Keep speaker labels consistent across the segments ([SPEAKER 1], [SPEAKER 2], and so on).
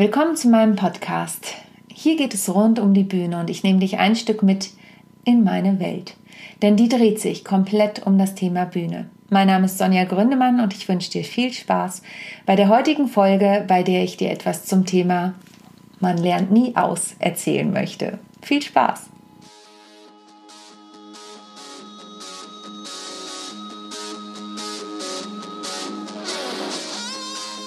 [SPEAKER 1] Willkommen zu meinem Podcast. Hier geht es rund um die Bühne und ich nehme dich ein Stück mit in meine Welt. Denn die dreht sich komplett um das Thema Bühne. Mein Name ist Sonja Gründemann und ich wünsche dir viel Spaß bei der heutigen Folge, bei der ich dir etwas zum Thema Man lernt nie aus erzählen möchte. Viel Spaß!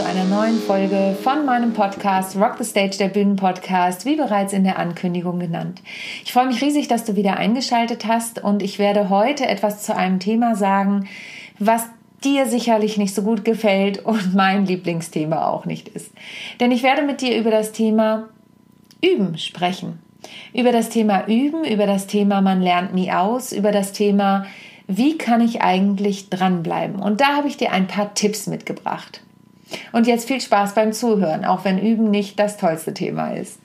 [SPEAKER 1] Zu einer neuen Folge von meinem Podcast Rock the Stage, der Bühnenpodcast, wie bereits in der Ankündigung genannt. Ich freue mich riesig, dass du wieder eingeschaltet hast und ich werde heute etwas zu einem Thema sagen, was dir sicherlich nicht so gut gefällt und mein Lieblingsthema auch nicht ist. Denn ich werde mit dir über das Thema Üben sprechen. Über das Thema Üben, über das Thema Man lernt nie aus, über das Thema wie kann ich eigentlich dranbleiben? Und da habe ich dir ein paar Tipps mitgebracht. Und jetzt viel Spaß beim Zuhören, auch wenn Üben nicht das tollste Thema ist.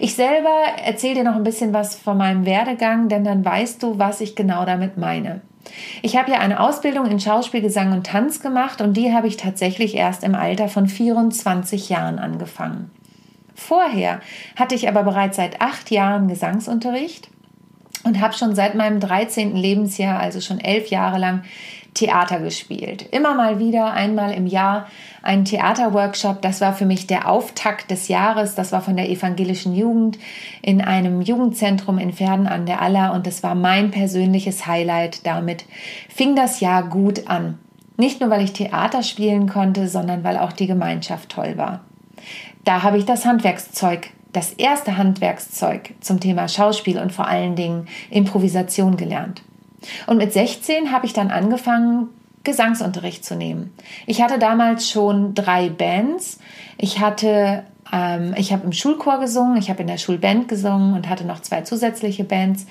[SPEAKER 1] Ich selber erzähle dir noch ein bisschen was von meinem Werdegang, denn dann weißt du, was ich genau damit meine. Ich habe ja eine Ausbildung in Schauspiel, Gesang und Tanz gemacht und die habe ich tatsächlich erst im Alter von 24 Jahren angefangen. Vorher hatte ich aber bereits seit acht Jahren Gesangsunterricht und habe schon seit meinem 13. Lebensjahr, also schon elf Jahre lang, Theater gespielt. Immer mal wieder, einmal im Jahr, einen Theaterworkshop. Das war für mich der Auftakt des Jahres. Das war von der evangelischen Jugend in einem Jugendzentrum in Verden an der Aller und das war mein persönliches Highlight. Damit fing das Jahr gut an. Nicht nur, weil ich Theater spielen konnte, sondern weil auch die Gemeinschaft toll war. Da habe ich das Handwerkszeug das erste Handwerkszeug zum Thema Schauspiel und vor allen Dingen Improvisation gelernt. Und mit 16 habe ich dann angefangen, Gesangsunterricht zu nehmen. Ich hatte damals schon drei Bands. Ich hatte, ähm, ich habe im Schulchor gesungen, ich habe in der Schulband gesungen und hatte noch zwei zusätzliche Bands.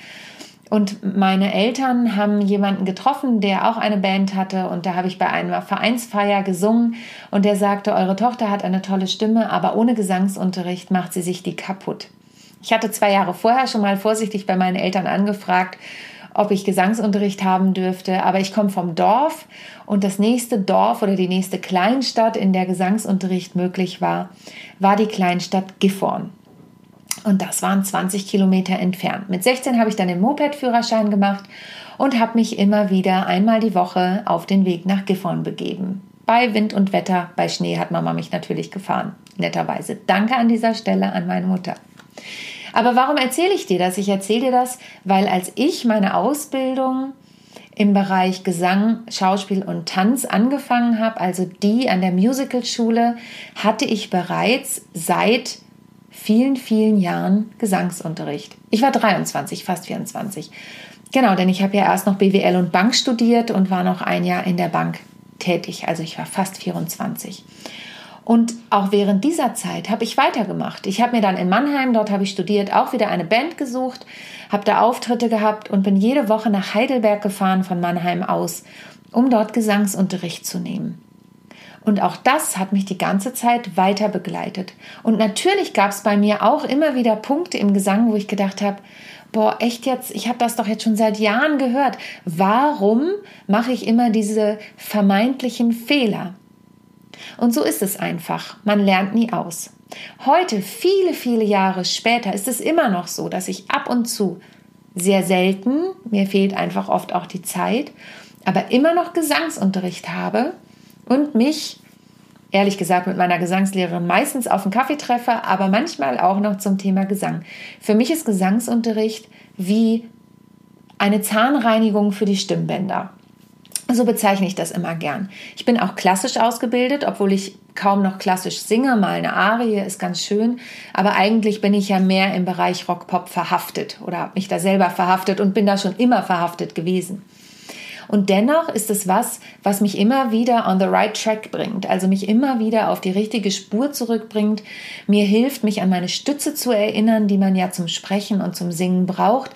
[SPEAKER 1] Und meine Eltern haben jemanden getroffen, der auch eine Band hatte. Und da habe ich bei einer Vereinsfeier gesungen. Und der sagte, eure Tochter hat eine tolle Stimme, aber ohne Gesangsunterricht macht sie sich die kaputt. Ich hatte zwei Jahre vorher schon mal vorsichtig bei meinen Eltern angefragt, ob ich Gesangsunterricht haben dürfte. Aber ich komme vom Dorf und das nächste Dorf oder die nächste Kleinstadt, in der Gesangsunterricht möglich war, war die Kleinstadt Gifhorn. Und das waren 20 Kilometer entfernt. Mit 16 habe ich dann den Moped-Führerschein gemacht und habe mich immer wieder einmal die Woche auf den Weg nach Gifhorn begeben. Bei Wind und Wetter, bei Schnee hat Mama mich natürlich gefahren. Netterweise. Danke an dieser Stelle an meine Mutter. Aber warum erzähle ich dir das? Ich erzähle dir das, weil als ich meine Ausbildung im Bereich Gesang, Schauspiel und Tanz angefangen habe, also die an der Musicalschule, hatte ich bereits seit vielen, vielen Jahren Gesangsunterricht. Ich war 23, fast 24. Genau, denn ich habe ja erst noch BWL und Bank studiert und war noch ein Jahr in der Bank tätig. Also ich war fast 24. Und auch während dieser Zeit habe ich weitergemacht. Ich habe mir dann in Mannheim, dort habe ich studiert, auch wieder eine Band gesucht, habe da Auftritte gehabt und bin jede Woche nach Heidelberg gefahren von Mannheim aus, um dort Gesangsunterricht zu nehmen. Und auch das hat mich die ganze Zeit weiter begleitet. Und natürlich gab es bei mir auch immer wieder Punkte im Gesang, wo ich gedacht habe, boah, echt jetzt, ich habe das doch jetzt schon seit Jahren gehört. Warum mache ich immer diese vermeintlichen Fehler? Und so ist es einfach. Man lernt nie aus. Heute, viele, viele Jahre später, ist es immer noch so, dass ich ab und zu, sehr selten, mir fehlt einfach oft auch die Zeit, aber immer noch Gesangsunterricht habe und mich, ehrlich gesagt, mit meiner Gesangslehrerin meistens auf einen Kaffee treffe, aber manchmal auch noch zum Thema Gesang. Für mich ist Gesangsunterricht wie eine Zahnreinigung für die Stimmbänder. So bezeichne ich das immer gern. Ich bin auch klassisch ausgebildet, obwohl ich kaum noch klassisch singe. Mal eine Arie ist ganz schön. Aber eigentlich bin ich ja mehr im Bereich Rock-Pop verhaftet oder habe mich da selber verhaftet und bin da schon immer verhaftet gewesen. Und dennoch ist es was, was mich immer wieder on the right track bringt, also mich immer wieder auf die richtige Spur zurückbringt, mir hilft, mich an meine Stütze zu erinnern, die man ja zum Sprechen und zum Singen braucht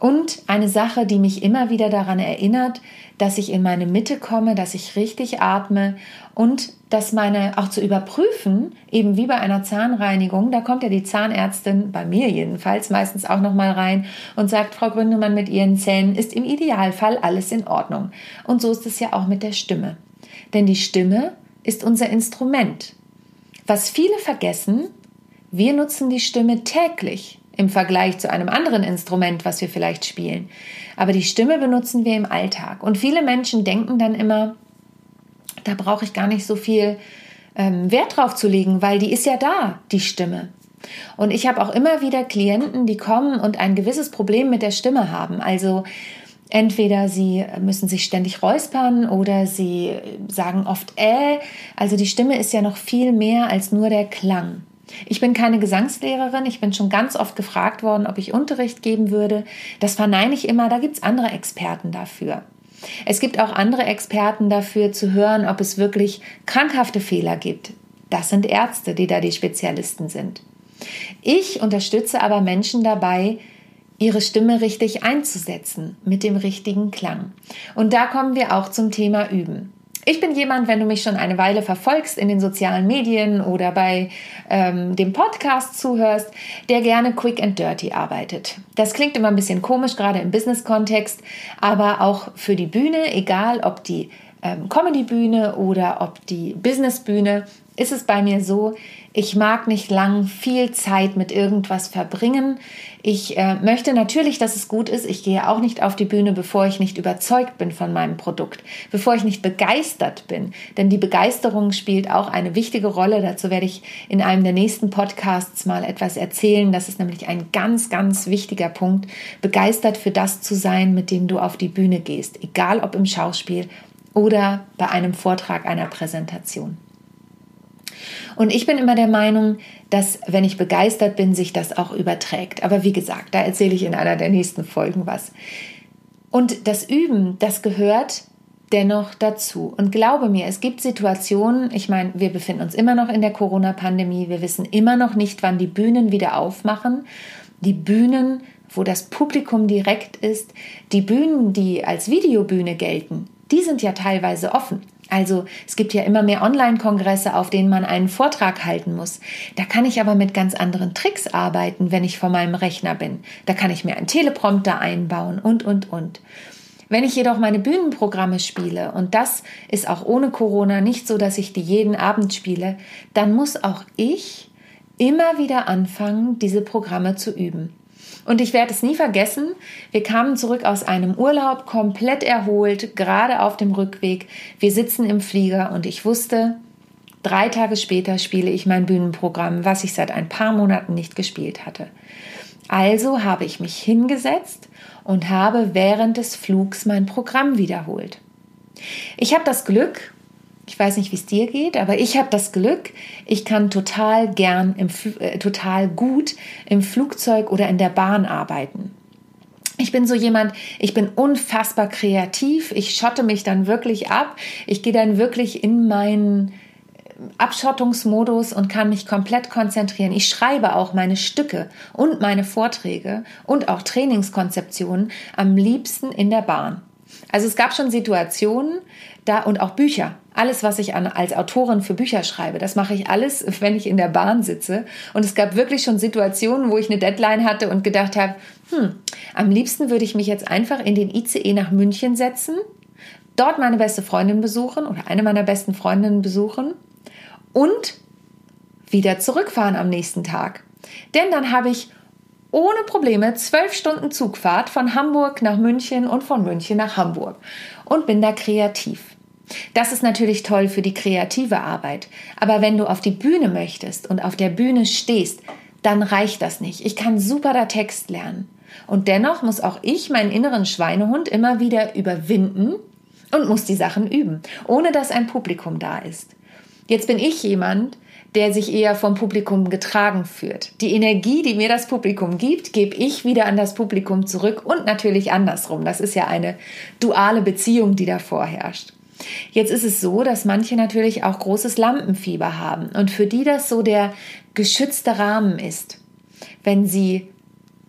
[SPEAKER 1] Und eine Sache, die mich immer wieder daran erinnert, dass ich in meine Mitte komme, dass ich richtig atme und dass meine auch zu überprüfen, eben wie bei einer Zahnreinigung, da kommt ja die Zahnärztin bei mir jedenfalls meistens auch noch mal rein und sagt, Frau Gründemann, mit Ihren Zähnen ist im Idealfall alles in Ordnung. Und so ist es ja auch mit der Stimme. Denn die Stimme ist unser Instrument. Was viele vergessen, wir nutzen die Stimme täglich im Vergleich zu einem anderen Instrument, was wir vielleicht spielen. Aber die Stimme benutzen wir im Alltag. Und viele Menschen denken dann immer, da brauche ich gar nicht so viel ähm, Wert drauf zu legen, weil die ist ja da, die Stimme. Und ich habe auch immer wieder Klienten, die kommen und ein gewisses Problem mit der Stimme haben. Also entweder sie müssen sich ständig räuspern oder sie sagen oft äh. Also die Stimme ist ja noch viel mehr als nur der Klang. Ich bin keine Gesangslehrerin. Ich bin schon ganz oft gefragt worden, ob ich Unterricht geben würde. Das verneine ich immer. Da gibt es andere Experten dafür. Es gibt auch andere Experten dafür zu hören, ob es wirklich krankhafte Fehler gibt. Das sind Ärzte, die da die Spezialisten sind. Ich unterstütze aber Menschen dabei, ihre Stimme richtig einzusetzen mit dem richtigen Klang. Und da kommen wir auch zum Thema Üben. Ich bin jemand, wenn du mich schon eine Weile verfolgst in den sozialen Medien oder bei ähm, dem Podcast zuhörst, der gerne quick and dirty arbeitet. Das klingt immer ein bisschen komisch, gerade im Business-Kontext, aber auch für die Bühne, egal ob die ähm, Comedy-Bühne oder ob die Business-Bühne, ist es bei mir so, ich mag nicht lang viel Zeit mit irgendwas verbringen. Ich äh, möchte natürlich, dass es gut ist. Ich gehe auch nicht auf die Bühne, bevor ich nicht überzeugt bin von meinem Produkt, bevor ich nicht begeistert bin. Denn die Begeisterung spielt auch eine wichtige Rolle. Dazu werde ich in einem der nächsten Podcasts mal etwas erzählen. Das ist nämlich ein ganz, ganz wichtiger Punkt. Begeistert für das zu sein, mit dem du auf die Bühne gehst. Egal ob im Schauspiel oder bei einem Vortrag, einer Präsentation. Und ich bin immer der Meinung, dass wenn ich begeistert bin, sich das auch überträgt. Aber wie gesagt, da erzähle ich in einer der nächsten Folgen was. Und das Üben, das gehört dennoch dazu. Und glaube mir, es gibt Situationen, ich meine, wir befinden uns immer noch in der Corona-Pandemie, wir wissen immer noch nicht, wann die Bühnen wieder aufmachen. Die Bühnen, wo das Publikum direkt ist, die Bühnen, die als Videobühne gelten, die sind ja teilweise offen. Also es gibt ja immer mehr Online-Kongresse, auf denen man einen Vortrag halten muss. Da kann ich aber mit ganz anderen Tricks arbeiten, wenn ich vor meinem Rechner bin. Da kann ich mir einen Teleprompter einbauen und, und, und. Wenn ich jedoch meine Bühnenprogramme spiele, und das ist auch ohne Corona nicht so, dass ich die jeden Abend spiele, dann muss auch ich immer wieder anfangen, diese Programme zu üben. Und ich werde es nie vergessen. Wir kamen zurück aus einem Urlaub, komplett erholt, gerade auf dem Rückweg. Wir sitzen im Flieger und ich wusste, drei Tage später spiele ich mein Bühnenprogramm, was ich seit ein paar Monaten nicht gespielt hatte. Also habe ich mich hingesetzt und habe während des Flugs mein Programm wiederholt. Ich habe das Glück, ich weiß nicht, wie es dir geht, aber ich habe das Glück, ich kann total gern, im, äh, total gut im Flugzeug oder in der Bahn arbeiten. Ich bin so jemand, ich bin unfassbar kreativ, ich schotte mich dann wirklich ab, ich gehe dann wirklich in meinen Abschottungsmodus und kann mich komplett konzentrieren. Ich schreibe auch meine Stücke und meine Vorträge und auch Trainingskonzeptionen am liebsten in der Bahn. Also es gab schon Situationen da und auch Bücher. Alles, was ich an, als Autorin für Bücher schreibe, das mache ich alles, wenn ich in der Bahn sitze. Und es gab wirklich schon Situationen, wo ich eine Deadline hatte und gedacht habe, hm, am liebsten würde ich mich jetzt einfach in den ICE nach München setzen, dort meine beste Freundin besuchen oder eine meiner besten Freundinnen besuchen und wieder zurückfahren am nächsten Tag. Denn dann habe ich ohne Probleme zwölf Stunden Zugfahrt von Hamburg nach München und von München nach Hamburg und bin da kreativ. Das ist natürlich toll für die kreative Arbeit. Aber wenn du auf die Bühne möchtest und auf der Bühne stehst, dann reicht das nicht. Ich kann super da Text lernen. Und dennoch muss auch ich meinen inneren Schweinehund immer wieder überwinden und muss die Sachen üben, ohne dass ein Publikum da ist. Jetzt bin ich jemand, der sich eher vom Publikum getragen führt. Die Energie, die mir das Publikum gibt, gebe ich wieder an das Publikum zurück und natürlich andersrum. Das ist ja eine duale Beziehung, die da vorherrscht. Jetzt ist es so, dass manche natürlich auch großes Lampenfieber haben und für die das so der geschützte Rahmen ist, wenn sie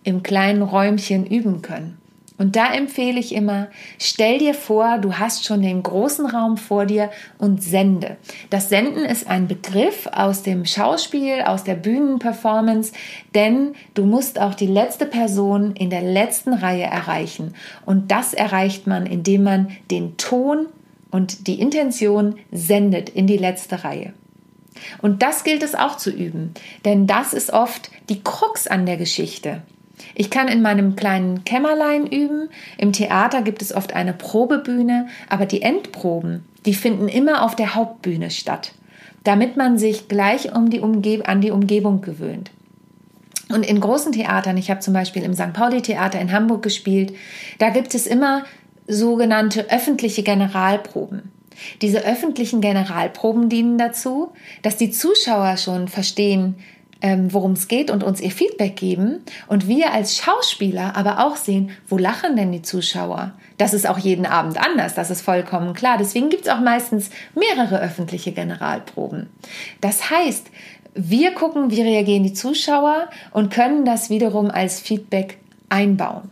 [SPEAKER 1] im kleinen Räumchen üben können. Und da empfehle ich immer, stell dir vor, du hast schon den großen Raum vor dir und sende. Das Senden ist ein Begriff aus dem Schauspiel, aus der Bühnenperformance, denn du musst auch die letzte Person in der letzten Reihe erreichen. Und das erreicht man, indem man den Ton und die Intention sendet in die letzte Reihe. Und das gilt es auch zu üben, denn das ist oft die Krux an der Geschichte. Ich kann in meinem kleinen Kämmerlein üben. Im Theater gibt es oft eine Probebühne, aber die Endproben, die finden immer auf der Hauptbühne statt, damit man sich gleich um die Umge an die Umgebung gewöhnt. Und in großen Theatern, ich habe zum Beispiel im St. Pauli Theater in Hamburg gespielt, da gibt es immer sogenannte öffentliche Generalproben. Diese öffentlichen Generalproben dienen dazu, dass die Zuschauer schon verstehen, worum es geht und uns ihr Feedback geben und wir als Schauspieler aber auch sehen, wo lachen denn die Zuschauer? Das ist auch jeden Abend anders, das ist vollkommen klar. Deswegen gibt es auch meistens mehrere öffentliche Generalproben. Das heißt, wir gucken, wie reagieren die Zuschauer und können das wiederum als Feedback einbauen.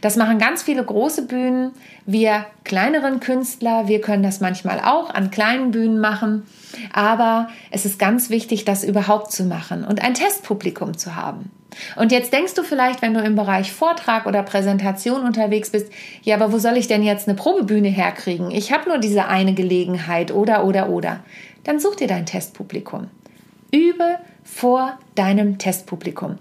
[SPEAKER 1] Das machen ganz viele große Bühnen. Wir kleineren Künstler, wir können das manchmal auch an kleinen Bühnen machen. Aber es ist ganz wichtig, das überhaupt zu machen und ein Testpublikum zu haben. Und jetzt denkst du vielleicht, wenn du im Bereich Vortrag oder Präsentation unterwegs bist, ja, aber wo soll ich denn jetzt eine Probebühne herkriegen? Ich habe nur diese eine Gelegenheit oder oder oder. Dann such dir dein Testpublikum. Übe vor deinem Testpublikum.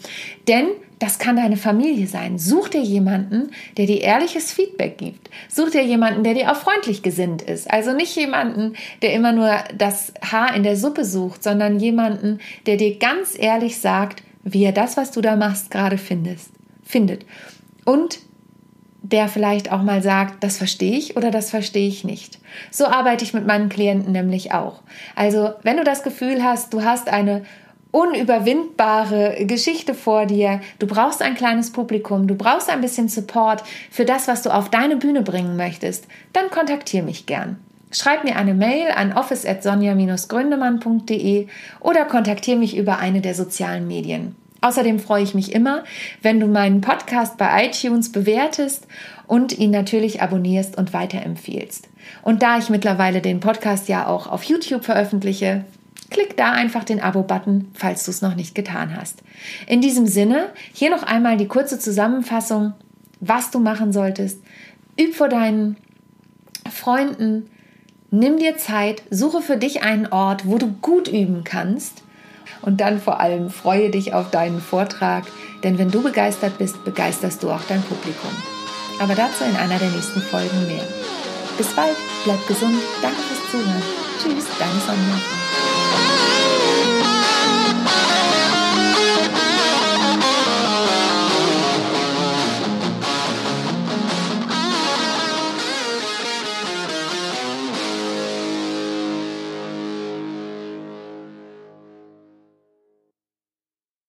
[SPEAKER 1] Denn das kann deine Familie sein. Such dir jemanden, der dir ehrliches Feedback gibt. Such dir jemanden, der dir auch freundlich gesinnt ist. Also nicht jemanden, der immer nur das Haar in der Suppe sucht, sondern jemanden, der dir ganz ehrlich sagt, wie er das, was du da machst, gerade findest, findet. Und der vielleicht auch mal sagt, das verstehe ich oder das verstehe ich nicht. So arbeite ich mit meinen Klienten nämlich auch. Also, wenn du das Gefühl hast, du hast eine unüberwindbare Geschichte vor dir. Du brauchst ein kleines Publikum, du brauchst ein bisschen Support für das, was du auf deine Bühne bringen möchtest. Dann kontaktiere mich gern. Schreib mir eine Mail an office@sonja-gründemann.de oder kontaktiere mich über eine der sozialen Medien. Außerdem freue ich mich immer, wenn du meinen Podcast bei iTunes bewertest und ihn natürlich abonnierst und weiterempfiehlst. Und da ich mittlerweile den Podcast ja auch auf YouTube veröffentliche, Klick da einfach den Abo-Button, falls du es noch nicht getan hast. In diesem Sinne, hier noch einmal die kurze Zusammenfassung, was du machen solltest. Üb vor deinen Freunden, nimm dir Zeit, suche für dich einen Ort, wo du gut üben kannst. Und dann vor allem freue dich auf deinen Vortrag, denn wenn du begeistert bist, begeisterst du auch dein Publikum. Aber dazu in einer der nächsten Folgen mehr. Bis bald, bleib gesund, danke fürs Zuhören. Tschüss, deine Sonja.